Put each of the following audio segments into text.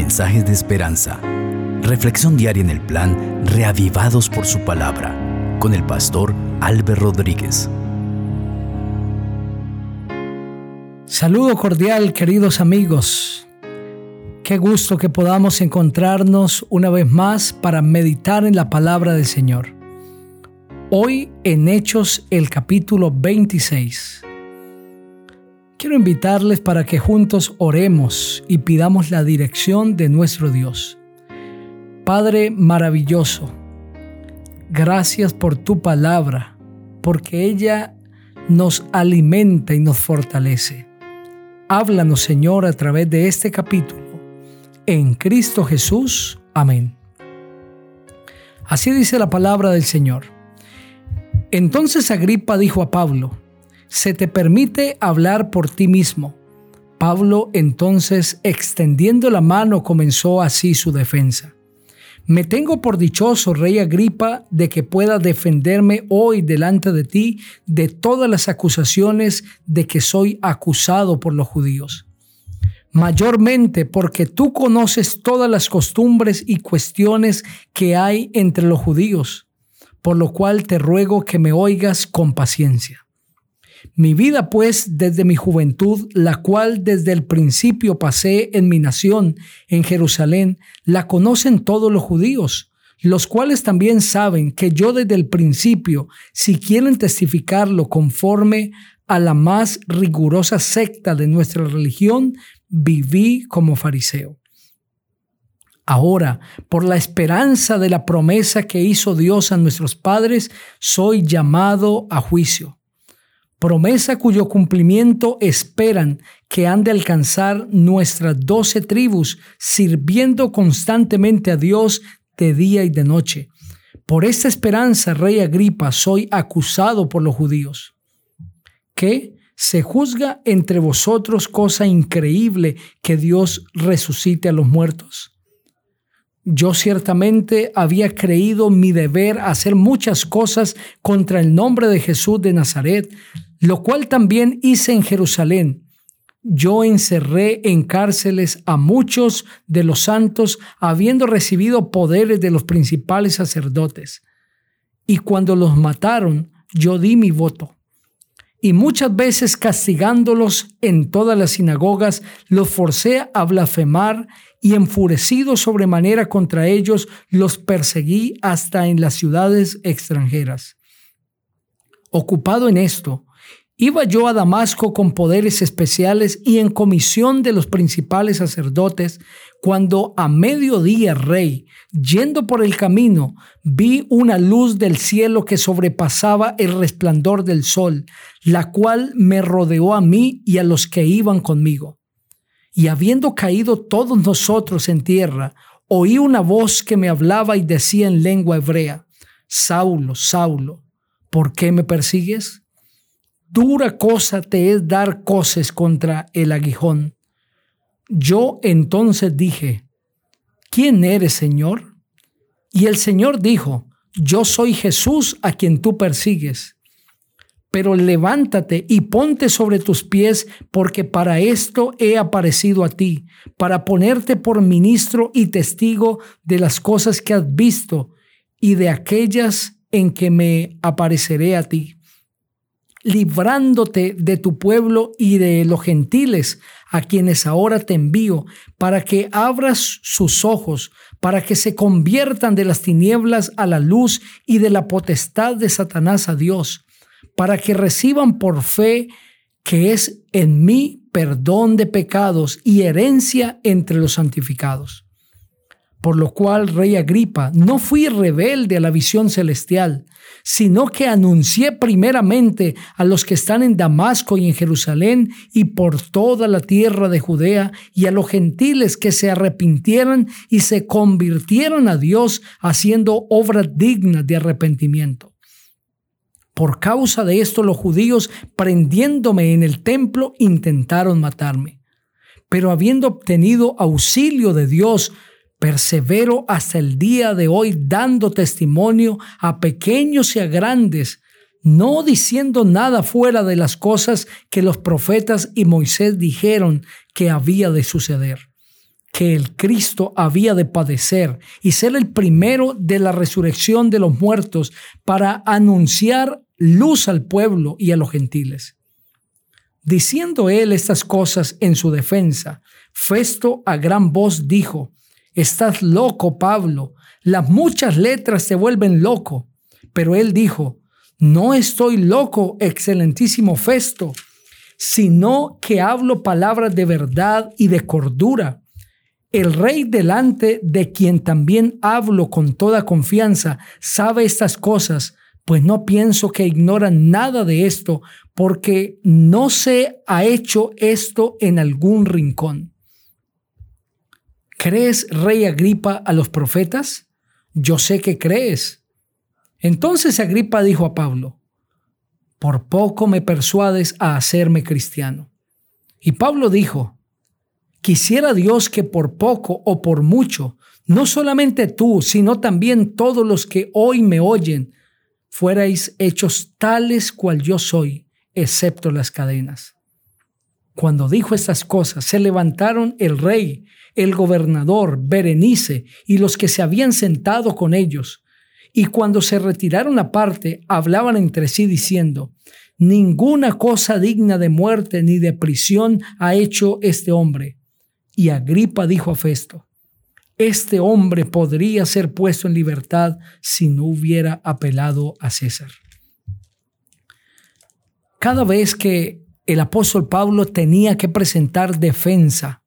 Mensajes de Esperanza. Reflexión diaria en el plan Reavivados por su palabra con el pastor Álvaro Rodríguez. Saludo cordial, queridos amigos. Qué gusto que podamos encontrarnos una vez más para meditar en la palabra del Señor. Hoy en Hechos el capítulo 26. Quiero invitarles para que juntos oremos y pidamos la dirección de nuestro Dios. Padre maravilloso, gracias por tu palabra, porque ella nos alimenta y nos fortalece. Háblanos, Señor, a través de este capítulo. En Cristo Jesús. Amén. Así dice la palabra del Señor. Entonces Agripa dijo a Pablo, se te permite hablar por ti mismo. Pablo entonces, extendiendo la mano, comenzó así su defensa. Me tengo por dichoso, rey Agripa, de que pueda defenderme hoy delante de ti de todas las acusaciones de que soy acusado por los judíos. Mayormente porque tú conoces todas las costumbres y cuestiones que hay entre los judíos, por lo cual te ruego que me oigas con paciencia. Mi vida, pues, desde mi juventud, la cual desde el principio pasé en mi nación, en Jerusalén, la conocen todos los judíos, los cuales también saben que yo desde el principio, si quieren testificarlo conforme a la más rigurosa secta de nuestra religión, viví como fariseo. Ahora, por la esperanza de la promesa que hizo Dios a nuestros padres, soy llamado a juicio promesa cuyo cumplimiento esperan que han de alcanzar nuestras doce tribus, sirviendo constantemente a Dios de día y de noche. Por esta esperanza, rey Agripa, soy acusado por los judíos. ¿Qué? Se juzga entre vosotros cosa increíble que Dios resucite a los muertos. Yo ciertamente había creído mi deber hacer muchas cosas contra el nombre de Jesús de Nazaret, lo cual también hice en Jerusalén. Yo encerré en cárceles a muchos de los santos, habiendo recibido poderes de los principales sacerdotes. Y cuando los mataron, yo di mi voto. Y muchas veces castigándolos en todas las sinagogas, los forcé a blasfemar y enfurecido sobremanera contra ellos, los perseguí hasta en las ciudades extranjeras. Ocupado en esto, Iba yo a Damasco con poderes especiales y en comisión de los principales sacerdotes, cuando a mediodía, rey, yendo por el camino, vi una luz del cielo que sobrepasaba el resplandor del sol, la cual me rodeó a mí y a los que iban conmigo. Y habiendo caído todos nosotros en tierra, oí una voz que me hablaba y decía en lengua hebrea, Saulo, Saulo, ¿por qué me persigues? Dura cosa te es dar coces contra el aguijón. Yo entonces dije, ¿quién eres, Señor? Y el Señor dijo, yo soy Jesús a quien tú persigues. Pero levántate y ponte sobre tus pies, porque para esto he aparecido a ti, para ponerte por ministro y testigo de las cosas que has visto y de aquellas en que me apareceré a ti librándote de tu pueblo y de los gentiles a quienes ahora te envío, para que abras sus ojos, para que se conviertan de las tinieblas a la luz y de la potestad de Satanás a Dios, para que reciban por fe que es en mí perdón de pecados y herencia entre los santificados. Por lo cual, rey Agripa, no fui rebelde a la visión celestial, sino que anuncié primeramente a los que están en Damasco y en Jerusalén y por toda la tierra de Judea y a los gentiles que se arrepintieran y se convirtieran a Dios haciendo obras dignas de arrepentimiento. Por causa de esto los judíos, prendiéndome en el templo, intentaron matarme. Pero habiendo obtenido auxilio de Dios, Persevero hasta el día de hoy dando testimonio a pequeños y a grandes, no diciendo nada fuera de las cosas que los profetas y Moisés dijeron que había de suceder. que el Cristo había de padecer y ser el primero de la resurrección de los muertos para anunciar luz al pueblo y a los gentiles. Diciendo él estas cosas en su defensa, Festo a gran voz dijo, Estás loco, Pablo, las muchas letras te vuelven loco. Pero él dijo, No estoy loco, excelentísimo Festo, sino que hablo palabras de verdad y de cordura. El rey delante de quien también hablo con toda confianza sabe estas cosas, pues no pienso que ignora nada de esto, porque no se ha hecho esto en algún rincón. ¿Crees, rey Agripa, a los profetas? Yo sé que crees. Entonces Agripa dijo a Pablo, por poco me persuades a hacerme cristiano. Y Pablo dijo, Quisiera Dios que por poco o por mucho, no solamente tú, sino también todos los que hoy me oyen, fuerais hechos tales cual yo soy, excepto las cadenas. Cuando dijo estas cosas, se levantaron el rey, el gobernador, Berenice y los que se habían sentado con ellos. Y cuando se retiraron aparte, hablaban entre sí diciendo, Ninguna cosa digna de muerte ni de prisión ha hecho este hombre y Agripa dijo a Festo, este hombre podría ser puesto en libertad si no hubiera apelado a César. Cada vez que el apóstol Pablo tenía que presentar defensa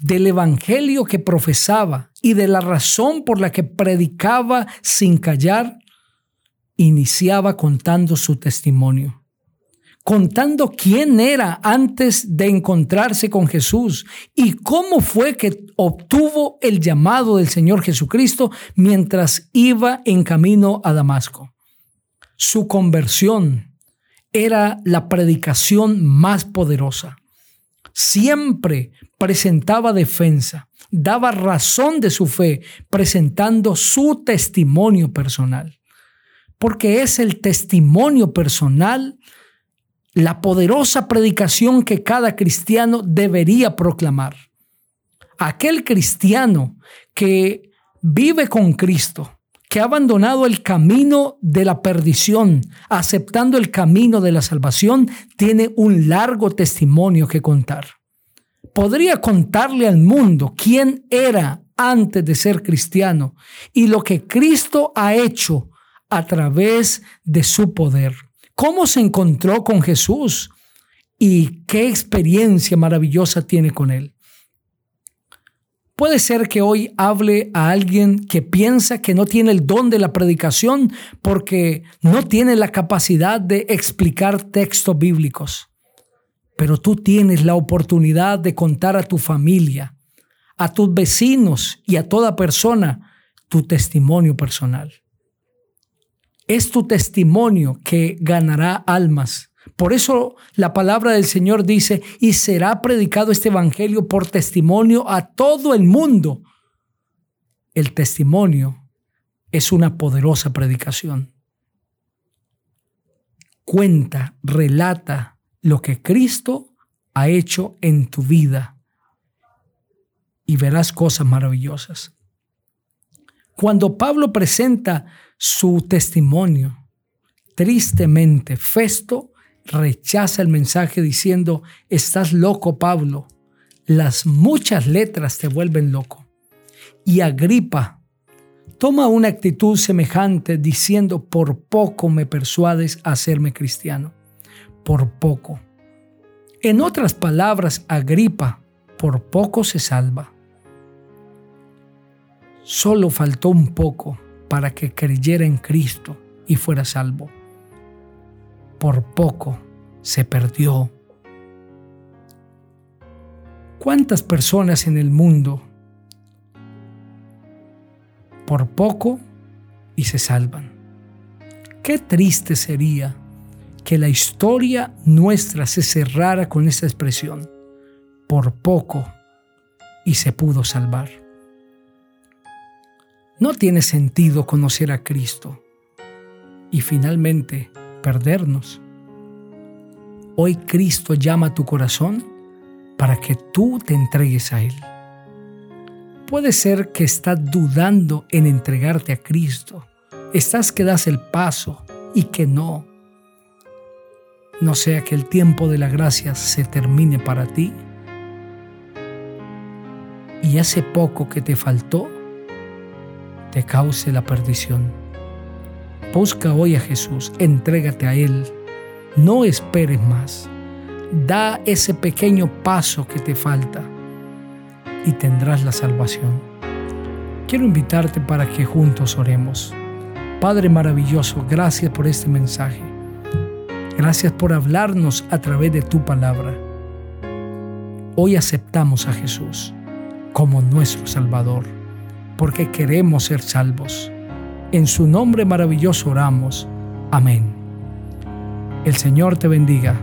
del evangelio que profesaba y de la razón por la que predicaba sin callar, iniciaba contando su testimonio contando quién era antes de encontrarse con Jesús y cómo fue que obtuvo el llamado del Señor Jesucristo mientras iba en camino a Damasco. Su conversión era la predicación más poderosa. Siempre presentaba defensa, daba razón de su fe, presentando su testimonio personal. Porque es el testimonio personal la poderosa predicación que cada cristiano debería proclamar. Aquel cristiano que vive con Cristo, que ha abandonado el camino de la perdición, aceptando el camino de la salvación, tiene un largo testimonio que contar. Podría contarle al mundo quién era antes de ser cristiano y lo que Cristo ha hecho a través de su poder cómo se encontró con Jesús y qué experiencia maravillosa tiene con él. Puede ser que hoy hable a alguien que piensa que no tiene el don de la predicación porque no tiene la capacidad de explicar textos bíblicos. Pero tú tienes la oportunidad de contar a tu familia, a tus vecinos y a toda persona tu testimonio personal. Es tu testimonio que ganará almas. Por eso la palabra del Señor dice, y será predicado este Evangelio por testimonio a todo el mundo. El testimonio es una poderosa predicación. Cuenta, relata lo que Cristo ha hecho en tu vida y verás cosas maravillosas. Cuando Pablo presenta su testimonio. Tristemente, Festo rechaza el mensaje diciendo, estás loco, Pablo. Las muchas letras te vuelven loco. Y Agripa toma una actitud semejante diciendo, por poco me persuades a hacerme cristiano. Por poco. En otras palabras, Agripa por poco se salva. Solo faltó un poco para que creyera en Cristo y fuera salvo. Por poco se perdió. ¿Cuántas personas en el mundo por poco y se salvan? Qué triste sería que la historia nuestra se cerrara con esa expresión, por poco y se pudo salvar. No tiene sentido conocer a Cristo y finalmente perdernos. Hoy Cristo llama a tu corazón para que tú te entregues a Él. Puede ser que estás dudando en entregarte a Cristo. Estás que das el paso y que no. No sea que el tiempo de la gracia se termine para ti y ese poco que te faltó te cause la perdición. Busca hoy a Jesús, entrégate a Él, no esperes más. Da ese pequeño paso que te falta y tendrás la salvación. Quiero invitarte para que juntos oremos. Padre maravilloso, gracias por este mensaje. Gracias por hablarnos a través de tu palabra. Hoy aceptamos a Jesús como nuestro Salvador, porque queremos ser salvos. En su nombre maravilloso oramos. Amén. El Señor te bendiga